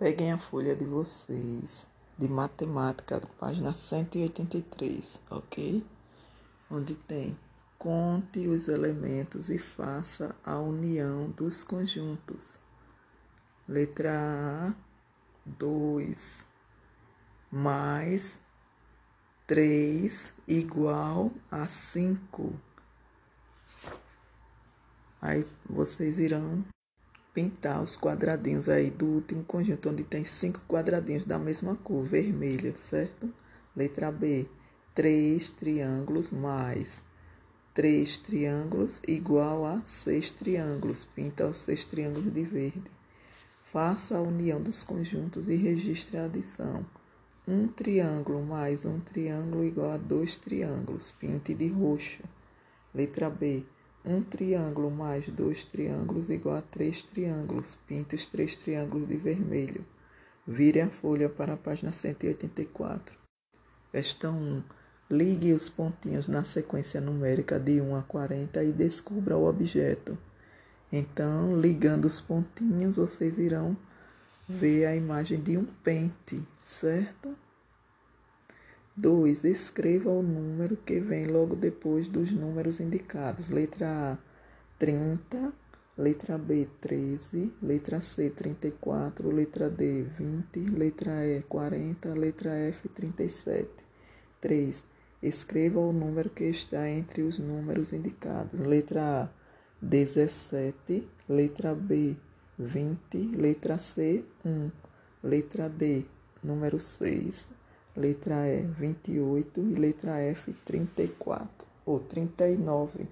Peguem a folha de vocês de matemática, página 183, ok? Onde tem conte os elementos e faça a união dos conjuntos. Letra A, 2 mais 3 igual a 5. Aí vocês irão pintar os quadradinhos aí do último conjunto, onde tem cinco quadradinhos da mesma cor, vermelha, certo? Letra B, três triângulos mais três triângulos igual a seis triângulos. Pinta os seis triângulos de verde. Faça a união dos conjuntos e registre a adição. Um triângulo mais um triângulo igual a dois triângulos. Pinte de roxo. Letra B. Um triângulo mais dois triângulos igual a três triângulos. Pinte os três triângulos de vermelho. Vire a folha para a página 184. Questão 1. Ligue os pontinhos na sequência numérica de 1 a 40 e descubra o objeto. Então, ligando os pontinhos, vocês irão ver a imagem de um pente, certo? 2. Escreva o número que vem logo depois dos números indicados. Letra A, 30. Letra B, 13. Letra C, 34. Letra D, 20. Letra E, 40. Letra F, 37. 3. Escreva o número que está entre os números indicados. Letra A, 17. Letra B, 20. Letra C, 1. Letra D, número 6. Letra E, 28. E letra F, 34. Ou 39.